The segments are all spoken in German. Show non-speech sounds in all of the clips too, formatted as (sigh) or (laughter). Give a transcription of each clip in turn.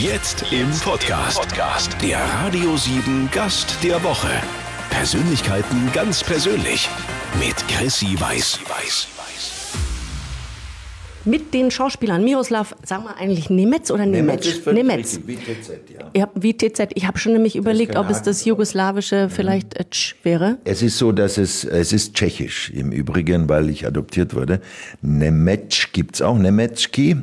Jetzt im Podcast. Podcast. Der Radio 7 Gast der Woche. Persönlichkeiten ganz persönlich. Mit Chrissy Weiß. Mit den Schauspielern Miroslav, sagen wir eigentlich Nemetz oder Nemetz? Nemetz. Wie TZ, ja. Ja, wie TZ. Ich habe schon nämlich überlegt, ob es das jugoslawische vielleicht äh, Tsch wäre. Es ist so, dass es, es ist tschechisch im Übrigen, weil ich adoptiert wurde. Nemetsch gibt's auch, Nemetschki.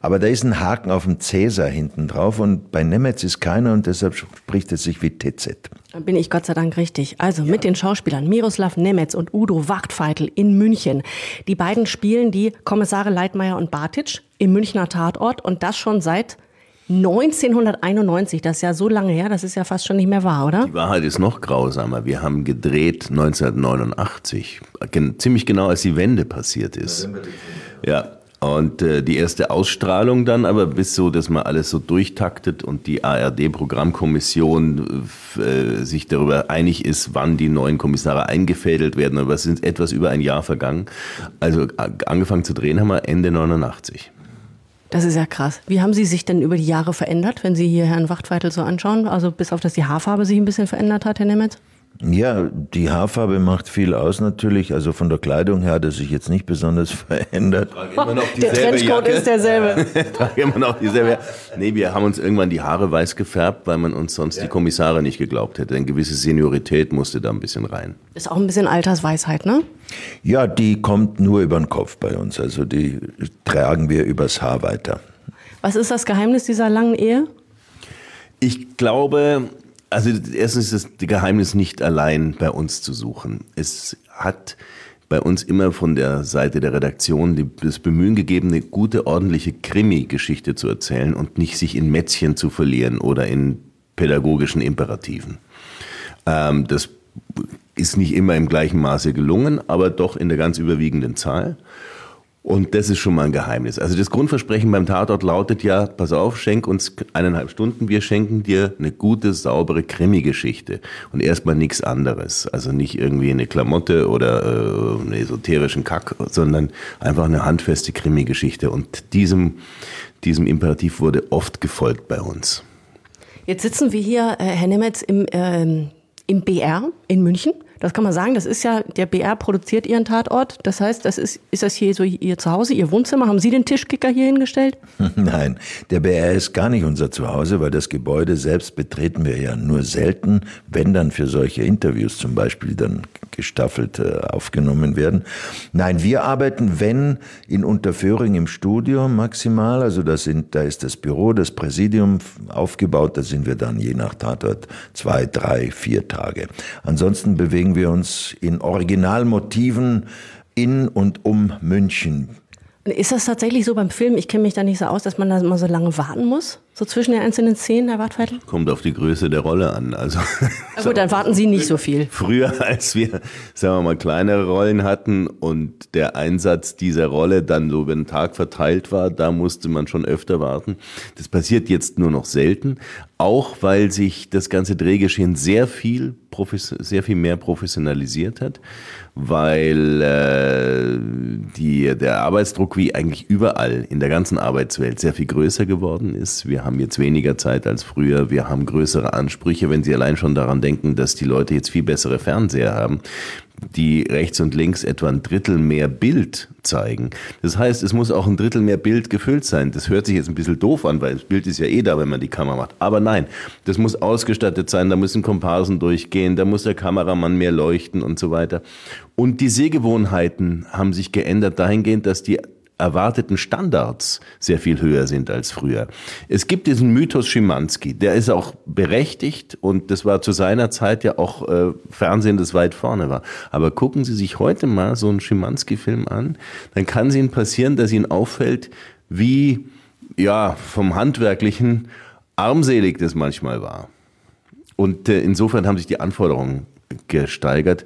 Aber da ist ein Haken auf dem Cäsar hinten drauf und bei Nemetz ist keiner und deshalb spricht es sich wie TZ. Da bin ich Gott sei Dank richtig. Also mit den Schauspielern Miroslav Nemetz und Udo Wachtfeitel in München. Die beiden spielen die Kommissare Leitmeier und Bartitsch im Münchner Tatort und das schon seit 1991. Das ist ja so lange her, das ist ja fast schon nicht mehr wahr, oder? Die Wahrheit ist noch grausamer. Wir haben gedreht 1989, gen- ziemlich genau als die Wende passiert ist. Ja. Und äh, die erste Ausstrahlung dann aber bis so, dass man alles so durchtaktet und die ARD-Programmkommission äh, sich darüber einig ist, wann die neuen Kommissare eingefädelt werden. Aber es sind etwas über ein Jahr vergangen. Also angefangen zu drehen haben wir Ende 89. Das ist ja krass. Wie haben Sie sich denn über die Jahre verändert, wenn Sie hier Herrn Wachtfeitel so anschauen? Also bis auf, dass die Haarfarbe sich ein bisschen verändert hat, Herr Nemetz? Ja, die Haarfarbe macht viel aus natürlich. Also von der Kleidung her hat es sich jetzt nicht besonders (laughs) verändert. Der Trenchcoat ist derselbe. (laughs) trage immer noch dieselbe. Nee, wir haben uns irgendwann die Haare weiß gefärbt, weil man uns sonst die Kommissare nicht geglaubt hätte. Eine gewisse Seniorität musste da ein bisschen rein. Ist auch ein bisschen Altersweisheit, ne? Ja, die kommt nur über den Kopf bei uns. Also die tragen wir übers Haar weiter. Was ist das Geheimnis dieser langen Ehe? Ich glaube, also erstens ist das Geheimnis nicht allein bei uns zu suchen. Es hat bei uns immer von der Seite der Redaktion das Bemühen gegeben, eine gute, ordentliche Krimi-Geschichte zu erzählen und nicht sich in Mätzchen zu verlieren oder in pädagogischen Imperativen. Ähm, das ist nicht immer im gleichen Maße gelungen, aber doch in der ganz überwiegenden Zahl. Und das ist schon mal ein Geheimnis. Also das Grundversprechen beim Tatort lautet ja, pass auf, schenk uns eineinhalb Stunden, wir schenken dir eine gute, saubere Krimi-Geschichte und erstmal nichts anderes. Also nicht irgendwie eine Klamotte oder äh, einen esoterischen Kack, sondern einfach eine handfeste Krimi-Geschichte. Und diesem, diesem Imperativ wurde oft gefolgt bei uns. Jetzt sitzen wir hier, äh, Herr Nemetz, im, ähm, im BR in München. Das kann man sagen, das ist ja, der BR produziert Ihren Tatort. Das heißt, das ist, ist das hier so Ihr Zuhause, Ihr Wohnzimmer? Haben Sie den Tischkicker hier hingestellt? (laughs) Nein, der BR ist gar nicht unser Zuhause, weil das Gebäude selbst betreten wir ja nur selten, wenn dann für solche Interviews zum Beispiel dann gestaffelt äh, aufgenommen werden. Nein, wir arbeiten, wenn in Unterföhring im Studio maximal, also das sind, da ist das Büro, das Präsidium aufgebaut, da sind wir dann je nach Tatort zwei, drei, vier Tage. Ansonsten bewegen wir uns in Originalmotiven in und um München. Ist das tatsächlich so beim Film? Ich kenne mich da nicht so aus, dass man da immer so lange warten muss? So zwischen den einzelnen Szenen, Herr Wartfeitel? Kommt auf die Größe der Rolle an. Also Na gut, dann warten Sie nicht so viel. Früher, als wir, sagen wir mal, kleinere Rollen hatten und der Einsatz dieser Rolle dann so über den Tag verteilt war, da musste man schon öfter warten. Das passiert jetzt nur noch selten, auch weil sich das ganze Drehgeschehen sehr viel, sehr viel mehr professionalisiert hat, weil äh, die, der Arbeitsdruck wie eigentlich überall in der ganzen Arbeitswelt sehr viel größer geworden ist. Wir haben jetzt weniger Zeit als früher, wir haben größere Ansprüche, wenn Sie allein schon daran denken, dass die Leute jetzt viel bessere Fernseher haben die rechts und links etwa ein Drittel mehr Bild zeigen. Das heißt, es muss auch ein Drittel mehr Bild gefüllt sein. Das hört sich jetzt ein bisschen doof an, weil das Bild ist ja eh da, wenn man die Kamera macht. Aber nein, das muss ausgestattet sein, da müssen Komparsen durchgehen, da muss der Kameramann mehr leuchten und so weiter. Und die Sehgewohnheiten haben sich geändert dahingehend, dass die erwarteten Standards sehr viel höher sind als früher. Es gibt diesen Mythos Schimanski, der ist auch berechtigt und das war zu seiner Zeit ja auch äh, Fernsehen, das weit vorne war. Aber gucken Sie sich heute mal so einen Schimanski-Film an, dann kann es Ihnen passieren, dass Ihnen auffällt, wie ja vom handwerklichen armselig das manchmal war. Und äh, insofern haben sich die Anforderungen gesteigert.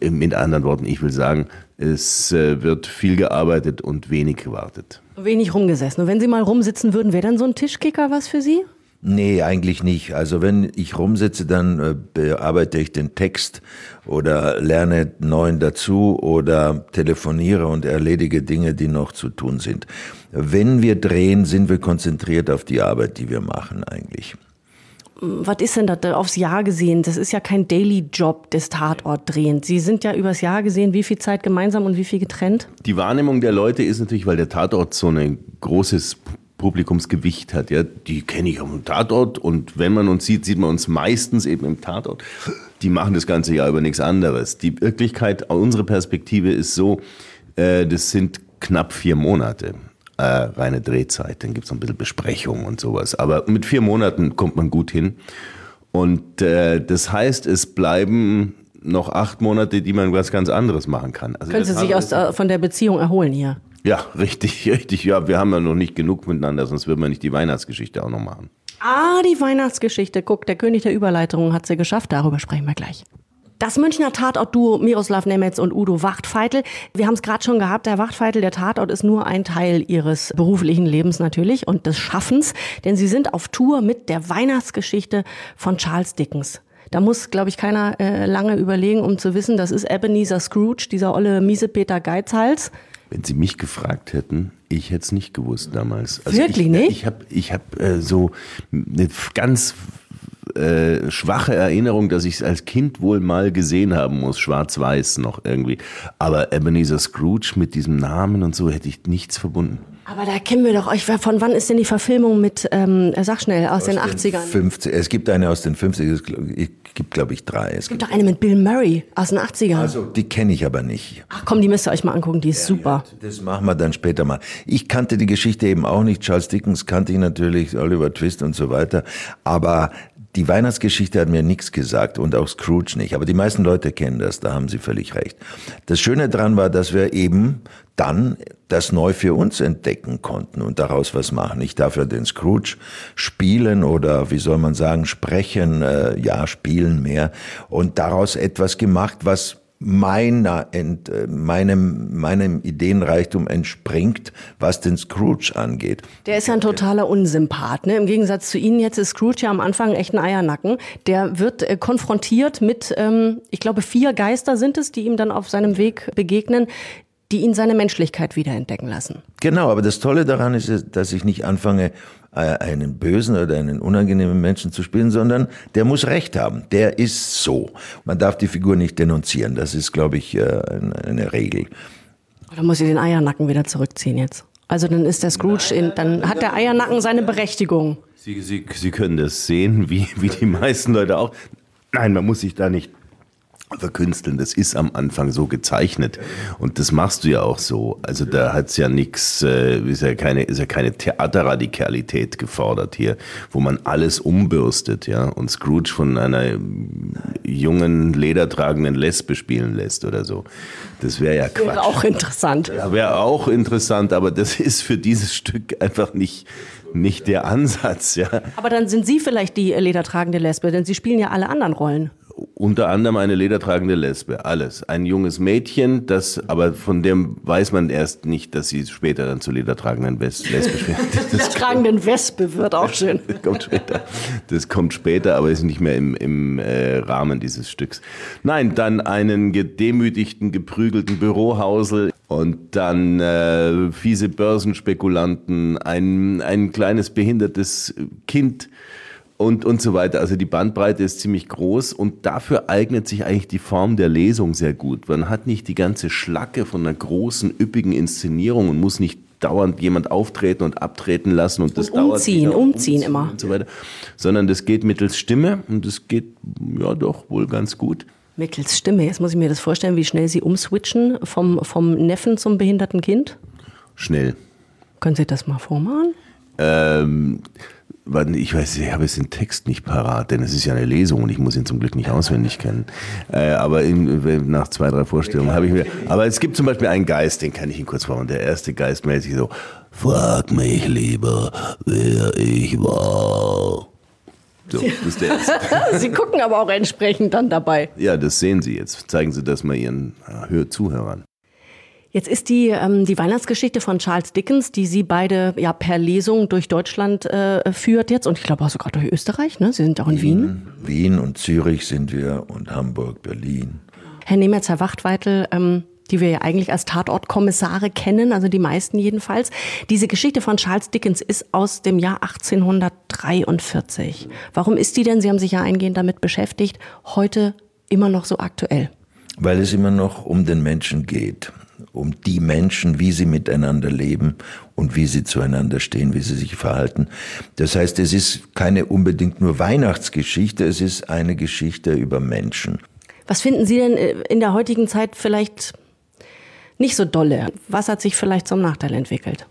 Mit anderen Worten, ich will sagen, es äh, wird viel gearbeitet und wenig gewartet. Wenig rumgesessen. Und wenn Sie mal rumsitzen würden, wäre dann so ein Tischkicker was für Sie? Nee, eigentlich nicht. Also wenn ich rumsitze, dann äh, bearbeite ich den Text oder lerne neuen dazu oder telefoniere und erledige Dinge, die noch zu tun sind. Wenn wir drehen, sind wir konzentriert auf die Arbeit, die wir machen eigentlich. Was ist denn das aufs Jahr gesehen? Das ist ja kein Daily-Job des Tatortdrehen. Sie sind ja übers Jahr gesehen, wie viel Zeit gemeinsam und wie viel getrennt? Die Wahrnehmung der Leute ist natürlich, weil der Tatort so ein großes Publikumsgewicht hat. Ja, die kenne ich am Tatort und wenn man uns sieht, sieht man uns meistens eben im Tatort. Die machen das ganze Jahr über nichts anderes. Die Wirklichkeit, unsere Perspektive ist so, äh, das sind knapp vier Monate. Äh, reine Drehzeit, dann gibt es noch ein bisschen Besprechung und sowas. Aber mit vier Monaten kommt man gut hin. Und äh, das heißt, es bleiben noch acht Monate, die man was ganz anderes machen kann. Also Können Sie sich aus, von der Beziehung erholen hier? Ja, (laughs) richtig, richtig. Ja, wir haben ja noch nicht genug miteinander, sonst würden wir nicht die Weihnachtsgeschichte auch noch machen. Ah, die Weihnachtsgeschichte. Guck, der König der Überleitungen hat sie geschafft. Darüber sprechen wir gleich. Das Münchner Tatort-Duo Miroslav Nemetz und Udo Wachtfeitel. Wir haben es gerade schon gehabt, der Wachtfeitel, der Tatort ist nur ein Teil ihres beruflichen Lebens natürlich und des Schaffens, denn sie sind auf Tour mit der Weihnachtsgeschichte von Charles Dickens. Da muss, glaube ich, keiner äh, lange überlegen, um zu wissen, das ist Ebenezer Scrooge, dieser olle Miesepeter Geizhals. Wenn Sie mich gefragt hätten, ich hätte es nicht gewusst damals. Also Wirklich ich, nicht? Ich habe ich hab, äh, so eine ganz äh, schwache Erinnerung, dass ich es als Kind wohl mal gesehen haben muss, schwarz-weiß noch irgendwie. Aber Ebenezer Scrooge mit diesem Namen und so hätte ich nichts verbunden. Aber da kennen wir doch euch. Von wann ist denn die Verfilmung mit, ähm, sag schnell, aus, aus den, den 80ern? 50, es gibt eine aus den 50ern, es gibt, glaube ich, drei. Es, es gibt, doch eine mit Bill Murray aus den 80ern. Also, die kenne ich aber nicht. Ach komm, die müsst ihr euch mal angucken, die ist ja, super. Ja, das machen wir dann später mal. Ich kannte die Geschichte eben auch nicht. Charles Dickens kannte ich natürlich, Oliver Twist und so weiter. Aber die Weihnachtsgeschichte hat mir nichts gesagt und auch Scrooge nicht. Aber die meisten Leute kennen das, da haben sie völlig recht. Das Schöne dran war, dass wir eben dann das neu für uns entdecken konnten und daraus was machen. Ich darf ja den Scrooge spielen oder wie soll man sagen, sprechen, äh, ja, spielen mehr und daraus etwas gemacht, was meiner, ent, äh, meinem, meinem Ideenreichtum entspringt, was den Scrooge angeht. Der ist ja ein totaler Unsympath. Ne? Im Gegensatz zu Ihnen jetzt ist Scrooge ja am Anfang echt ein Eiernacken. Der wird äh, konfrontiert mit, ähm, ich glaube, vier Geister sind es, die ihm dann auf seinem Weg begegnen, die ihn seine Menschlichkeit wiederentdecken lassen. Genau, aber das Tolle daran ist, dass ich nicht anfange, einen bösen oder einen unangenehmen Menschen zu spielen, sondern der muss Recht haben. Der ist so. Man darf die Figur nicht denunzieren. Das ist, glaube ich, äh, eine Regel. Oder muss ich den Eiernacken wieder zurückziehen jetzt? Also dann ist der Scrooge, in, dann hat der Eiernacken seine Berechtigung. Sie, Sie, Sie können das sehen, wie, wie die meisten Leute auch. Nein, man muss sich da nicht verkünsteln. Das ist am Anfang so gezeichnet und das machst du ja auch so. Also da hat's ja nichts, äh, ist ja keine, ist ja keine Theaterradikalität gefordert hier, wo man alles umbürstet, ja, und Scrooge von einer jungen ledertragenden Lesbe spielen lässt oder so. Das wäre ja Quatsch. Wäre auch interessant. Ja, wäre auch interessant, aber das (laughs) ist für dieses Stück einfach nicht nicht der Ansatz, ja. Aber dann sind Sie vielleicht die ledertragende Lesbe, denn Sie spielen ja alle anderen Rollen unter anderem eine ledertragende Lesbe, alles. Ein junges Mädchen, das, aber von dem weiß man erst nicht, dass sie später dann zur ledertragenden Wes Lesbe wird. (laughs) Ledertragenden Wespe wird auch schön. (laughs) Das kommt später, das kommt später aber ist nicht mehr im, im äh, Rahmen dieses Stücks. Nein, dann einen gedemütigten, geprügelten Bürohausel und dann äh, fiese Börsenspekulanten, ein, ein kleines behindertes Kind, und, und so weiter. Also die Bandbreite ist ziemlich groß und dafür eignet sich eigentlich die Form der Lesung sehr gut. Man hat nicht die ganze Schlacke von einer großen, üppigen Inszenierung und muss nicht dauernd jemand auftreten und abtreten lassen und das und umziehen, dauert umziehen, umziehen immer und so weiter, sondern das geht mittels Stimme und das geht ja doch wohl ganz gut. Mittels Stimme, jetzt muss ich mir das vorstellen, wie schnell Sie umswitchen vom, vom Neffen zum behinderten Kind? Schnell. Können Sie das mal vormachen? Ähm, ich weiß, ich habe jetzt den Text nicht parat, denn es ist ja eine Lesung und ich muss ihn zum Glück nicht auswendig kennen. Äh, aber in, nach zwei, drei Vorstellungen habe ich mir. Aber es gibt zum Beispiel einen Geist, den kann ich Ihnen kurz vormachen. Der erste Geist meldet sich so: Frag mich lieber, wer ich war. So. (laughs) Sie gucken aber auch entsprechend dann dabei. Ja, das sehen Sie jetzt. Zeigen Sie das mal Ihren Zuhörern. Jetzt ist die, ähm, die Weihnachtsgeschichte von Charles Dickens, die Sie beide ja per Lesung durch Deutschland äh, führt jetzt und ich glaube auch sogar durch Österreich, ne? Sie sind auch in Wien. Wien. Wien und Zürich sind wir und Hamburg, Berlin. Herr Nemetz, Herr Wachtweitel, ähm, die wir ja eigentlich als Tatortkommissare kennen, also die meisten jedenfalls. Diese Geschichte von Charles Dickens ist aus dem Jahr 1843. Warum ist die denn, Sie haben sich ja eingehend damit beschäftigt, heute immer noch so aktuell? Weil es immer noch um den Menschen geht um die Menschen, wie sie miteinander leben und wie sie zueinander stehen, wie sie sich verhalten. Das heißt, es ist keine unbedingt nur Weihnachtsgeschichte, es ist eine Geschichte über Menschen. Was finden Sie denn äh, in der heutigen Zeit vielleicht nicht so dolle? Was hat sich vielleicht zum Nachteil entwickelt?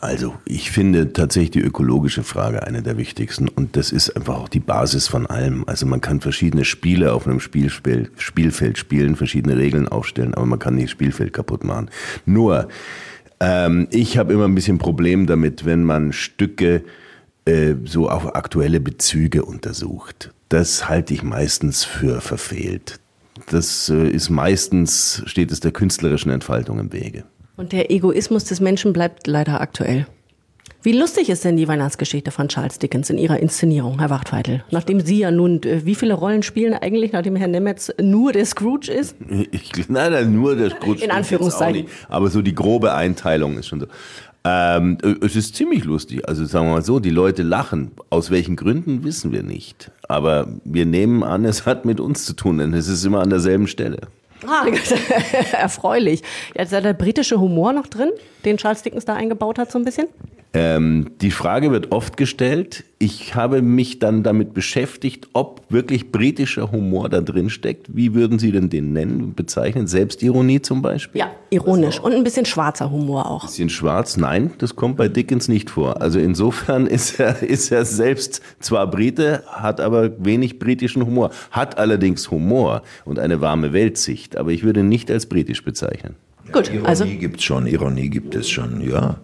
Also ich finde tatsächlich die ökologische Frage eine der wichtigsten und das ist einfach auch die Basis von allem. Also man kann verschiedene Spiele auf einem Spielfeld, Spielfeld spielen, verschiedene Regeln aufstellen, aber man kann nicht das Spielfeld kaputt machen. Nur, ähm, ich habe immer ein bisschen Problem damit, wenn man Stücke äh, so auf aktuelle Bezüge untersucht. Das halte ich meistens für verfehlt. Das äh, ist meistens, steht es der künstlerischen Entfaltung im Wege. Und der Egoismus des Menschen bleibt leider aktuell. Wie lustig ist denn die Weihnachtsgeschichte von Charles Dickens in Ihrer Inszenierung, Herr Wachtfeitel? Nachdem Sie ja nun, äh, wie viele Rollen spielen eigentlich, nachdem Herr Nemetz nur der Scrooge ist? Ich, nein, nein, nur der Scrooge. In Anführungszeichen. Aber so die grobe Einteilung ist schon so. Ähm, es ist ziemlich lustig. Also sagen wir mal so, die Leute lachen. Aus welchen Gründen wissen wir nicht. Aber wir nehmen an, es hat mit uns zu tun, denn es ist immer an derselben Stelle. Ah, (laughs) erfreulich. Jetzt ist der britische Humor noch drin, den Charles Dickens da eingebaut hat, so ein bisschen? Ähm, die Frage wird oft gestellt. Ich habe mich dann damit beschäftigt, ob wirklich britischer Humor da drin steckt. Wie würden Sie denn den nennen, bezeichnen? Selbstironie zum Beispiel? Ja, ironisch und ein bisschen schwarzer Humor auch. Ein bisschen schwarz? Nein, das kommt bei Dickens nicht vor. Also insofern (laughs) ist er, ist er selbst zwar Brite, hat aber wenig britischen Humor. Hat allerdings Humor und eine warme Weltsicht, aber ich würde ihn nicht als britisch bezeichnen. Gut, Ironie also gibt es schon, Ironie gibt es schon, ja.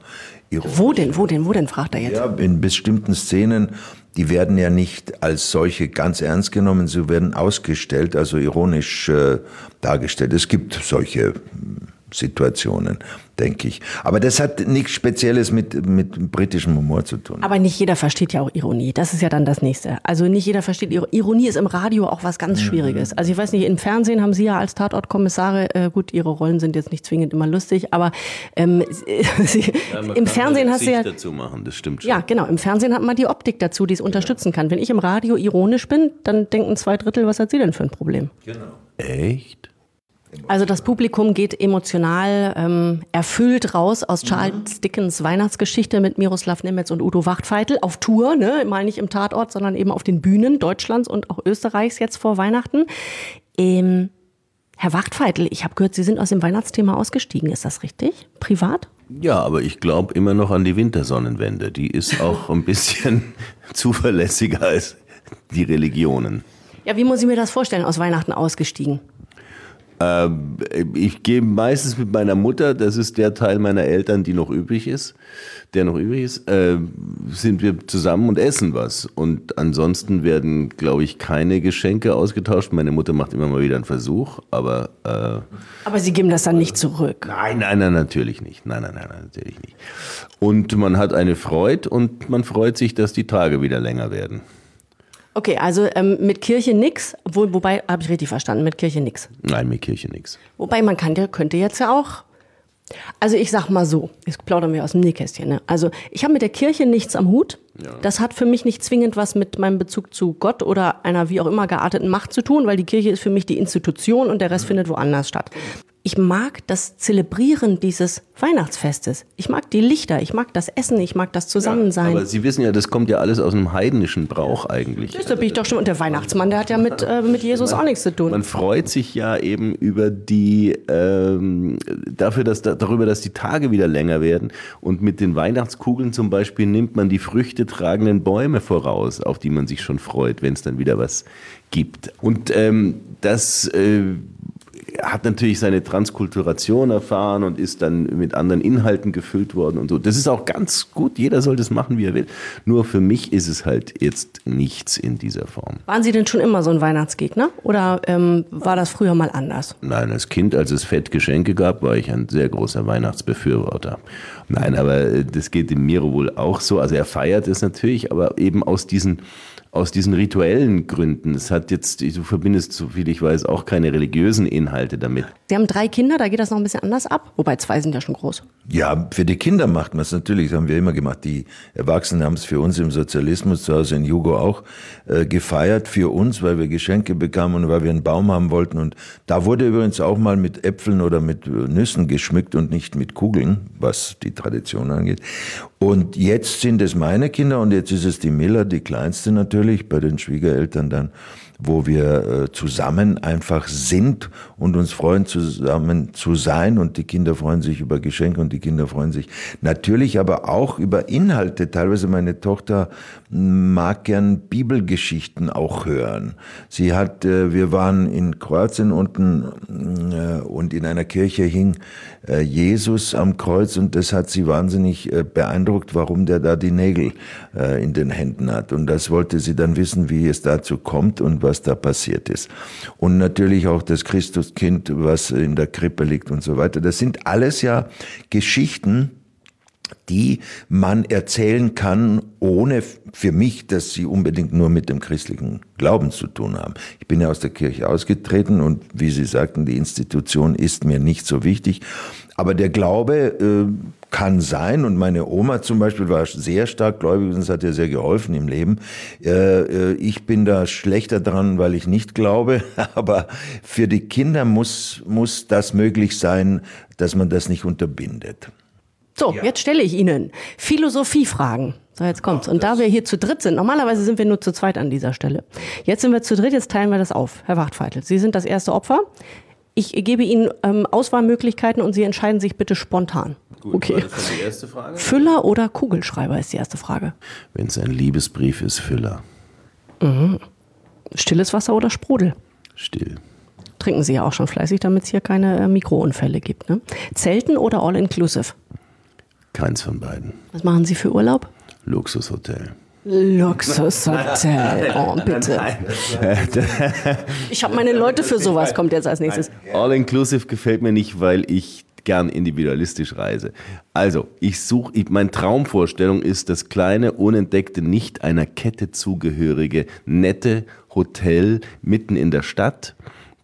Ironie. Wo denn, wo denn, wo denn, fragt er jetzt? Ja, in bestimmten Szenen, die werden ja nicht als solche ganz ernst genommen, sie werden ausgestellt, also ironisch äh, dargestellt. Es gibt solche Situationen, denke ich. Aber das hat nichts Spezielles mit, mit britischem Humor zu tun. Aber nicht jeder versteht ja auch Ironie. Das ist ja dann das Nächste. Also nicht jeder versteht Ironie. Ironie ist im Radio auch was ganz Schwieriges. Also ich weiß nicht, im Fernsehen haben Sie ja als Tatortkommissare, äh, gut, Ihre Rollen sind jetzt nicht zwingend immer lustig, aber ähm, (laughs) Sie, ja, im Fernsehen hast du ja... dazu machen, das stimmt schon. Ja, genau. Im Fernsehen hat man die Optik dazu, die es genau. unterstützen kann. Wenn ich im Radio ironisch bin, dann denken zwei Drittel, was hat sie denn für ein Problem? Genau. Echt? Also das Publikum geht emotional ähm, erfüllt raus aus Charles Dickens Weihnachtsgeschichte mit Miroslav Nemetz und Udo Wachtfeitel auf Tour, ne? mal nicht im Tatort, sondern eben auf den Bühnen Deutschlands und auch Österreichs jetzt vor Weihnachten. Ähm, Herr Wachtfeitel, ich habe gehört, Sie sind aus dem Weihnachtsthema ausgestiegen. Ist das richtig? Privat? Ja, aber ich glaube immer noch an die Wintersonnenwende. Die ist auch ein bisschen (laughs) zuverlässiger als die Religionen. Ja, wie muss ich mir das vorstellen, aus Weihnachten ausgestiegen? Ähm, ich gehe meistens mit meiner Mutter, das ist der Teil meiner Eltern, die noch übrig ist, der noch übrig ist, äh, sind wir zusammen und essen was. Und ansonsten werden, glaube ich, keine Geschenke ausgetauscht. Meine Mutter macht immer mal wieder einen Versuch, aber. Äh, aber Sie geben das dann nicht zurück? Nein, nein, nein, natürlich nicht. Nein, nein, nein, natürlich nicht. Und man hat eine Freude und man freut sich, dass die Tage wieder länger werden. Okay, also ähm, mit Kirche nix, wo, wobei, habe ich richtig verstanden, mit Kirche nix. Nein, mit Kirche nix. Wobei man kann, könnte jetzt ja auch, also ich sag mal so, jetzt plaudern wir aus dem Nähkästchen, ne? also ich habe mit der Kirche nichts am Hut. Ja. Das hat für mich nicht zwingend was mit meinem Bezug zu Gott oder einer wie auch immer gearteten Macht zu tun, weil die Kirche ist für mich die Institution und der Rest ja. findet woanders statt ich mag das Zelebrieren dieses Weihnachtsfestes. Ich mag die Lichter, ich mag das Essen, ich mag das Zusammensein. Ja, aber Sie wissen ja, das kommt ja alles aus einem heidnischen Brauch eigentlich. Das bin ich doch schon. Und der Weihnachtsmann, der hat ja mit, äh, mit Jesus man, auch nichts zu tun. Man freut sich ja eben über die, ähm, dafür, dass, darüber, dass die Tage wieder länger werden. Und mit den Weihnachtskugeln zum Beispiel nimmt man die Früchte tragenden Bäume voraus, auf die man sich schon freut, wenn es dann wieder was gibt. Und ähm, das äh, hat natürlich seine Transkulturation erfahren und ist dann mit anderen Inhalten gefüllt worden und so. Das ist auch ganz gut. Jeder soll das machen, wie er will. Nur für mich ist es halt jetzt nichts in dieser Form. Waren Sie denn schon immer so ein Weihnachtsgegner oder ähm, war das früher mal anders? Nein, als Kind, als es Fettgeschenke gab, war ich ein sehr großer Weihnachtsbefürworter. Nein, aber äh, das geht dem Miro wohl auch so. Also er feiert es natürlich, aber eben aus diesen aus diesen rituellen Gründen. Es hat jetzt, du verbindest, so viel ich weiß, auch keine religiösen Inhalte damit. Sie haben drei Kinder, da geht das noch ein bisschen anders ab, wobei zwei sind ja schon groß. Ja, für die Kinder macht man es natürlich, das haben wir immer gemacht. Die Erwachsenen haben es für uns im Sozialismus zu Hause in Jugo auch äh, gefeiert, für uns, weil wir Geschenke bekamen und weil wir einen Baum haben wollten. Und da wurde übrigens auch mal mit Äpfeln oder mit Nüssen geschmückt und nicht mit Kugeln, was die Tradition angeht. Und jetzt sind es meine Kinder und jetzt ist es die Miller, die kleinste natürlich, bei den Schwiegereltern dann wo wir äh, zusammen einfach sind und uns freuen, zusammen zu sein. Und die Kinder freuen sich über Geschenke und die Kinder freuen sich natürlich aber auch über Inhalte. Teilweise meine Tochter mag gern Bibelgeschichten auch hören. Sie hat, äh, wir waren in Kroatien unten äh, und in einer Kirche hing Jesus am Kreuz und das hat sie wahnsinnig beeindruckt, warum der da die Nägel in den Händen hat. Und das wollte sie dann wissen, wie es dazu kommt und was da passiert ist. Und natürlich auch das Christuskind, was in der Krippe liegt und so weiter. Das sind alles ja Geschichten, die man erzählen kann, ohne für mich, dass sie unbedingt nur mit dem christlichen Glauben zu tun haben. Ich bin ja aus der Kirche ausgetreten und wie Sie sagten, die Institution ist mir nicht so wichtig. Aber der Glaube äh, kann sein und meine Oma zum Beispiel war sehr stark gläubig und es hat ihr sehr geholfen im Leben. Äh, äh, ich bin da schlechter dran, weil ich nicht glaube, (laughs) aber für die Kinder muss, muss das möglich sein, dass man das nicht unterbindet. So, ja. jetzt stelle ich Ihnen Philosophiefragen. So, jetzt kommt's. Und da wir hier zu dritt sind, normalerweise sind wir nur zu zweit an dieser Stelle. Jetzt sind wir zu dritt, jetzt teilen wir das auf. Herr Wachtfeitel, Sie sind das erste Opfer. Ich gebe Ihnen ähm, Auswahlmöglichkeiten und Sie entscheiden sich bitte spontan. Gut, okay. Das ist die erste Frage. Füller oder Kugelschreiber ist die erste Frage. Wenn es ein Liebesbrief ist, Füller. Mhm. Stilles Wasser oder Sprudel? Still. Trinken Sie ja auch schon fleißig, damit es hier keine äh, Mikrounfälle gibt. Ne? Zelten oder All-Inclusive? Keins von beiden. Was machen Sie für Urlaub? Luxushotel. Luxushotel. (laughs) Oh, bitte. (laughs) Ich habe meine Leute für sowas, kommt jetzt als nächstes. All-inclusive gefällt mir nicht, weil ich gern individualistisch reise. Also, ich suche, meine Traumvorstellung ist das kleine, unentdeckte, nicht einer Kette zugehörige, nette Hotel mitten in der Stadt,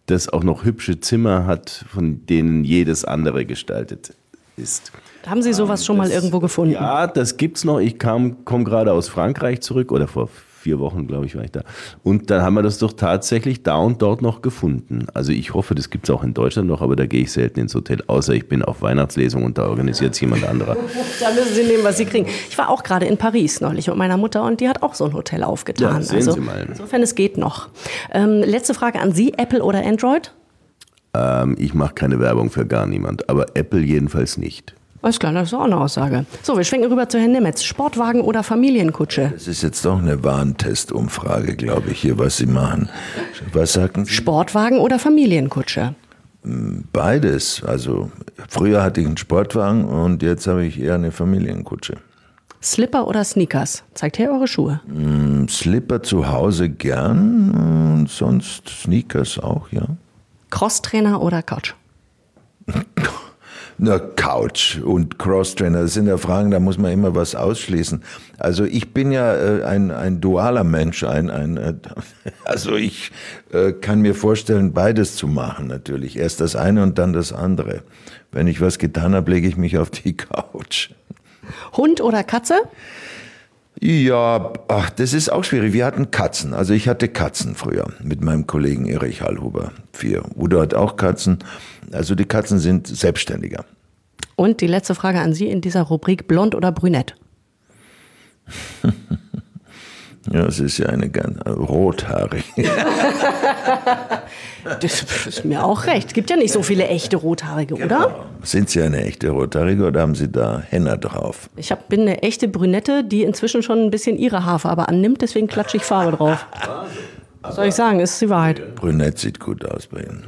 das auch noch hübsche Zimmer hat, von denen jedes andere gestaltet ist. Haben Sie sowas schon das, mal irgendwo gefunden? Ja, das gibt's noch. Ich komme gerade aus Frankreich zurück oder vor vier Wochen, glaube ich, war ich da. Und dann haben wir das doch tatsächlich da und dort noch gefunden. Also ich hoffe, das gibt es auch in Deutschland noch, aber da gehe ich selten ins Hotel, außer ich bin auf Weihnachtslesung und da organisiert es jemand anderer. (laughs) da müssen Sie nehmen, was Sie kriegen. Ich war auch gerade in Paris neulich mit meiner Mutter und die hat auch so ein Hotel aufgetan. Ja, sehen also, Sie mal. Insofern, es geht noch. Ähm, letzte Frage an Sie, Apple oder Android? Ähm, ich mache keine Werbung für gar niemand, aber Apple jedenfalls nicht. Alles klar, das ist auch eine Aussage. So, wir schwenken rüber zu Herrn Nemetz. Sportwagen oder Familienkutsche? Das ist jetzt doch eine Warntestumfrage, glaube ich, hier, was Sie machen. Was sagten Sie? Sportwagen oder Familienkutsche? Beides. Also, früher hatte ich einen Sportwagen und jetzt habe ich eher eine Familienkutsche. Slipper oder Sneakers? Zeigt her eure Schuhe. Mm, Slipper zu Hause gern und sonst Sneakers auch, ja. Crosstrainer oder Couch? (laughs) Na, Couch und Crosstrainer, das sind ja Fragen, da muss man immer was ausschließen. Also ich bin ja äh, ein, ein dualer Mensch, ein, ein, äh, (laughs) also ich äh, kann mir vorstellen, beides zu machen natürlich. Erst das eine und dann das andere. Wenn ich was getan habe, lege ich mich auf die (laughs) Couch. Hund oder Katze? Ja, ach, das ist auch schwierig. Wir hatten Katzen. Also ich hatte Katzen früher mit meinem Kollegen Erich Hallhuber. Vier. Udo hat auch Katzen. Also die Katzen sind selbstständiger. Und die letzte Frage an Sie in dieser Rubrik Blond oder Brünett? (laughs) Ja, es ist ja eine ganz äh, rothaarig. (laughs) das ist mir auch recht. Es gibt ja nicht so viele echte Rothaarige, oder? Genau. Sind Sie eine echte Rothaarige oder haben Sie da Henna drauf? Ich hab, bin eine echte Brünette, die inzwischen schon ein bisschen ihre Haarfarbe annimmt, deswegen klatsche ich Farbe drauf. Was soll ich sagen? Ist die Wahrheit. Brünett sieht gut aus bei Ihnen.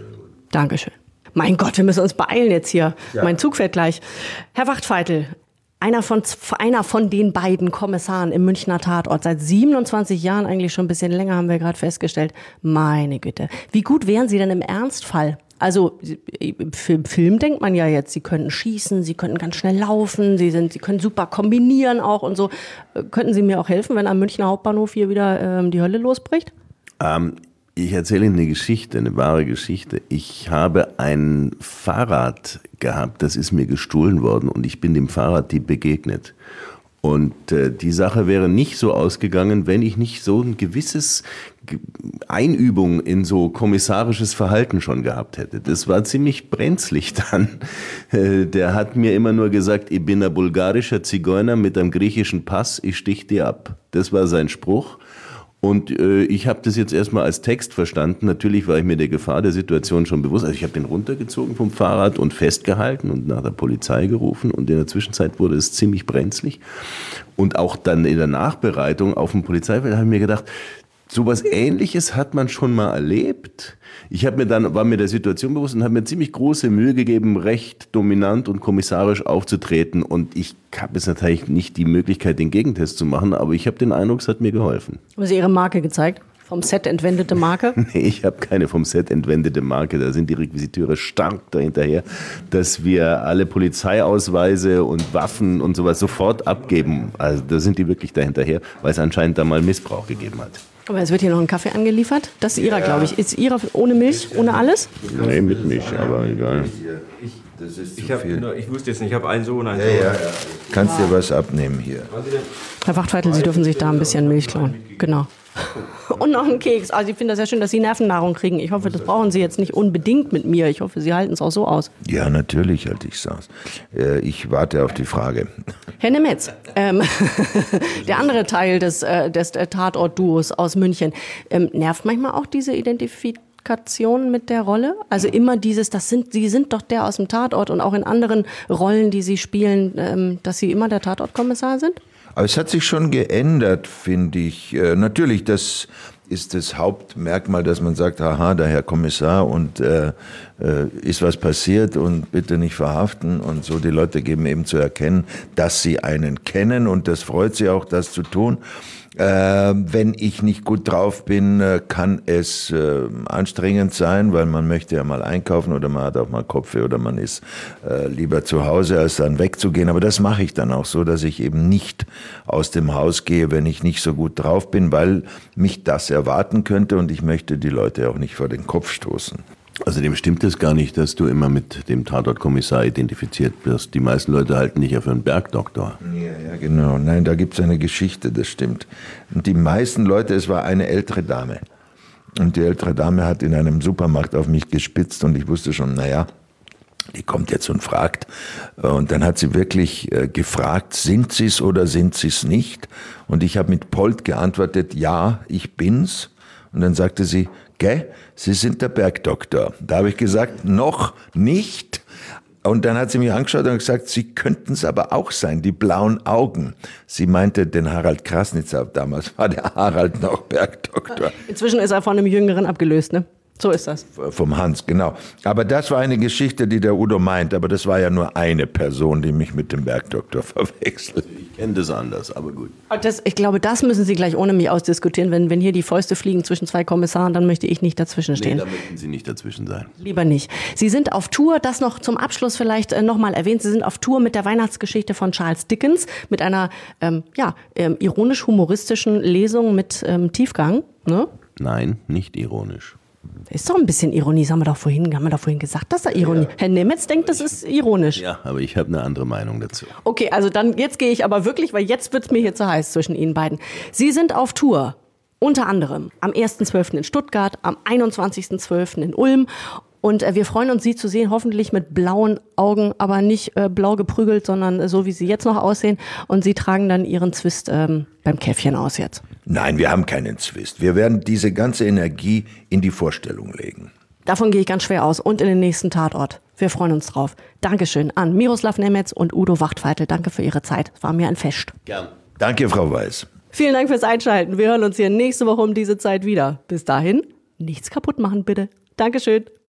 Dankeschön. Mein Gott, wir müssen uns beeilen jetzt hier. Ja. Mein Zug fährt gleich. Herr Wachtfeitel, einer von, einer von den beiden Kommissaren im Münchner Tatort. Seit 27 Jahren, eigentlich schon ein bisschen länger, haben wir gerade festgestellt. Meine Güte. Wie gut wären Sie denn im Ernstfall? Also im Film denkt man ja jetzt, sie könnten schießen, sie könnten ganz schnell laufen, sie sind, sie können super kombinieren auch und so. Äh, könnten Sie mir auch helfen, wenn am Münchner Hauptbahnhof hier wieder ähm, die Hölle losbricht? Ähm, ich erzähle Ihnen eine Geschichte, eine wahre Geschichte. Ich habe ein Fahrrad gehabt, das ist mir gestohlen worden und ich bin dem Fahrraddieb begegnet. Und äh, die Sache wäre nicht so ausgegangen, wenn ich nicht so ein gewisses Einübung in so kommissarisches Verhalten schon gehabt hätte. Das war ziemlich brenzlig dann. Äh, der hat mir immer nur gesagt, ich bin ein bulgarischer Zigeuner mit einem griechischen Pass, ich stich dir ab. Das war sein Spruch. Und äh, ich habe das jetzt erstmal als Text verstanden. Natürlich war ich mir der Gefahr der Situation schon bewusst. Also ich habe den runtergezogen vom Fahrrad und festgehalten und nach der Polizei gerufen. Und in der Zwischenzeit wurde es ziemlich brenzlig. Und auch dann in der Nachbereitung auf dem Polizeifeld habe ich mir gedacht, Sowas ähnliches hat man schon mal erlebt. Ich habe mir dann, war mir der Situation bewusst und habe mir ziemlich große Mühe gegeben, recht dominant und kommissarisch aufzutreten. Und ich habe jetzt natürlich nicht die Möglichkeit, den Gegentest zu machen, aber ich habe den Eindruck, es hat mir geholfen. Haben Sie Ihre Marke gezeigt? Vom Set entwendete Marke? (laughs) nee, ich habe keine vom Set entwendete Marke. Da sind die Requisiteure stark dahinterher, dass wir alle Polizeiausweise und Waffen und sowas sofort abgeben. Also da sind die wirklich dahinterher, weil es anscheinend da mal Missbrauch gegeben hat. Aber es wird hier noch ein Kaffee angeliefert. Das ist Ihrer, ja. glaube ich. Ist Ihrer ohne Milch, ohne alles? Nee, mit Milch, aber egal. Ich, ich, hab, ich, wusste jetzt nicht, ich habe einen Sohn, einen ja, Sohn. Ja, ja. Kannst dir was abnehmen hier. Herr Wachtweitel, Sie dürfen sich da ein bisschen Milch klauen. Genau. (laughs) Und noch einen Keks. Also ich finde das sehr schön, dass Sie Nervennahrung kriegen. Ich hoffe, das brauchen Sie jetzt nicht unbedingt mit mir. Ich hoffe, Sie halten es auch so aus. Ja, natürlich halte ich es aus. Äh, ich warte auf die Frage. Herr Nemetz, ähm, (laughs) der andere Teil des, äh, des Tatort-Duos aus München, ähm, nervt manchmal auch diese Identifikation mit der Rolle? Also immer dieses, das sind, Sie sind doch der aus dem Tatort und auch in anderen Rollen, die Sie spielen, ähm, dass Sie immer der Tatortkommissar sind? Aber es hat sich schon geändert, finde ich. Äh, natürlich, das ist das Hauptmerkmal, dass man sagt, haha, der Herr Kommissar und äh, äh, ist was passiert und bitte nicht verhaften und so. Die Leute geben eben zu erkennen, dass sie einen kennen und das freut sie auch, das zu tun. Äh, wenn ich nicht gut drauf bin, äh, kann es äh, anstrengend sein, weil man möchte ja mal einkaufen oder man hat auch mal Kopfweh oder man ist äh, lieber zu Hause, als dann wegzugehen. Aber das mache ich dann auch so, dass ich eben nicht aus dem Haus gehe, wenn ich nicht so gut drauf bin, weil mich das erwarten könnte und ich möchte die Leute auch nicht vor den Kopf stoßen. Außerdem stimmt es gar nicht, dass du immer mit dem Tatortkommissar identifiziert wirst. Die meisten Leute halten dich ja für einen Bergdoktor. Ja, ja, genau. Nein, da gibt es eine Geschichte, das stimmt. Und die meisten Leute, es war eine ältere Dame. Und die ältere Dame hat in einem Supermarkt auf mich gespitzt und ich wusste schon, naja, die kommt jetzt und fragt. Und dann hat sie wirklich äh, gefragt, sind Sie es oder sind Sie es nicht? Und ich habe mit Polt geantwortet, ja, ich bin's. Und dann sagte sie, gell, Sie sind der Bergdoktor. Da habe ich gesagt, noch nicht. Und dann hat sie mich angeschaut und gesagt, Sie könnten es aber auch sein, die blauen Augen. Sie meinte den Harald Krasnitzer, damals war der Harald noch Bergdoktor. Inzwischen ist er von einem Jüngeren abgelöst, ne? So ist das. Vom Hans, genau. Aber das war eine Geschichte, die der Udo meint. Aber das war ja nur eine Person, die mich mit dem Bergdoktor (laughs) verwechselt. Ich kenne das anders, aber gut. Das, ich glaube, das müssen Sie gleich ohne mich ausdiskutieren. Wenn, wenn hier die Fäuste fliegen zwischen zwei Kommissaren, dann möchte ich nicht dazwischen stehen. Nee, da möchten Sie nicht dazwischen sein. Lieber nicht. Sie sind auf Tour, das noch zum Abschluss vielleicht äh, nochmal erwähnt. Sie sind auf Tour mit der Weihnachtsgeschichte von Charles Dickens, mit einer ähm, ja, ähm, ironisch-humoristischen Lesung mit ähm, Tiefgang. Ne? Nein, nicht ironisch. Ist doch ein bisschen Ironie, haben wir doch vorhin, haben wir doch vorhin gesagt, dass da Ironie. Ja. Herr Nemetz denkt, das ist ironisch. Ja, aber ich habe eine andere Meinung dazu. Okay, also dann jetzt gehe ich aber wirklich, weil jetzt wird es mir hier zu heiß zwischen Ihnen beiden. Sie sind auf Tour. Unter anderem am 1.12. in Stuttgart, am 21.12. in Ulm und äh, wir freuen uns, Sie zu sehen, hoffentlich mit blauen Augen, aber nicht äh, blau geprügelt, sondern äh, so, wie Sie jetzt noch aussehen. Und Sie tragen dann Ihren Zwist ähm, beim Käffchen aus jetzt. Nein, wir haben keinen Zwist. Wir werden diese ganze Energie in die Vorstellung legen. Davon gehe ich ganz schwer aus und in den nächsten Tatort. Wir freuen uns drauf. Dankeschön an Miroslav Nemetz und Udo Wachtfeitel. Danke für Ihre Zeit. Es war mir ein Fest. Gern. Danke, Frau Weiß. Vielen Dank fürs Einschalten. Wir hören uns hier nächste Woche um diese Zeit wieder. Bis dahin, nichts kaputt machen, bitte. Dankeschön.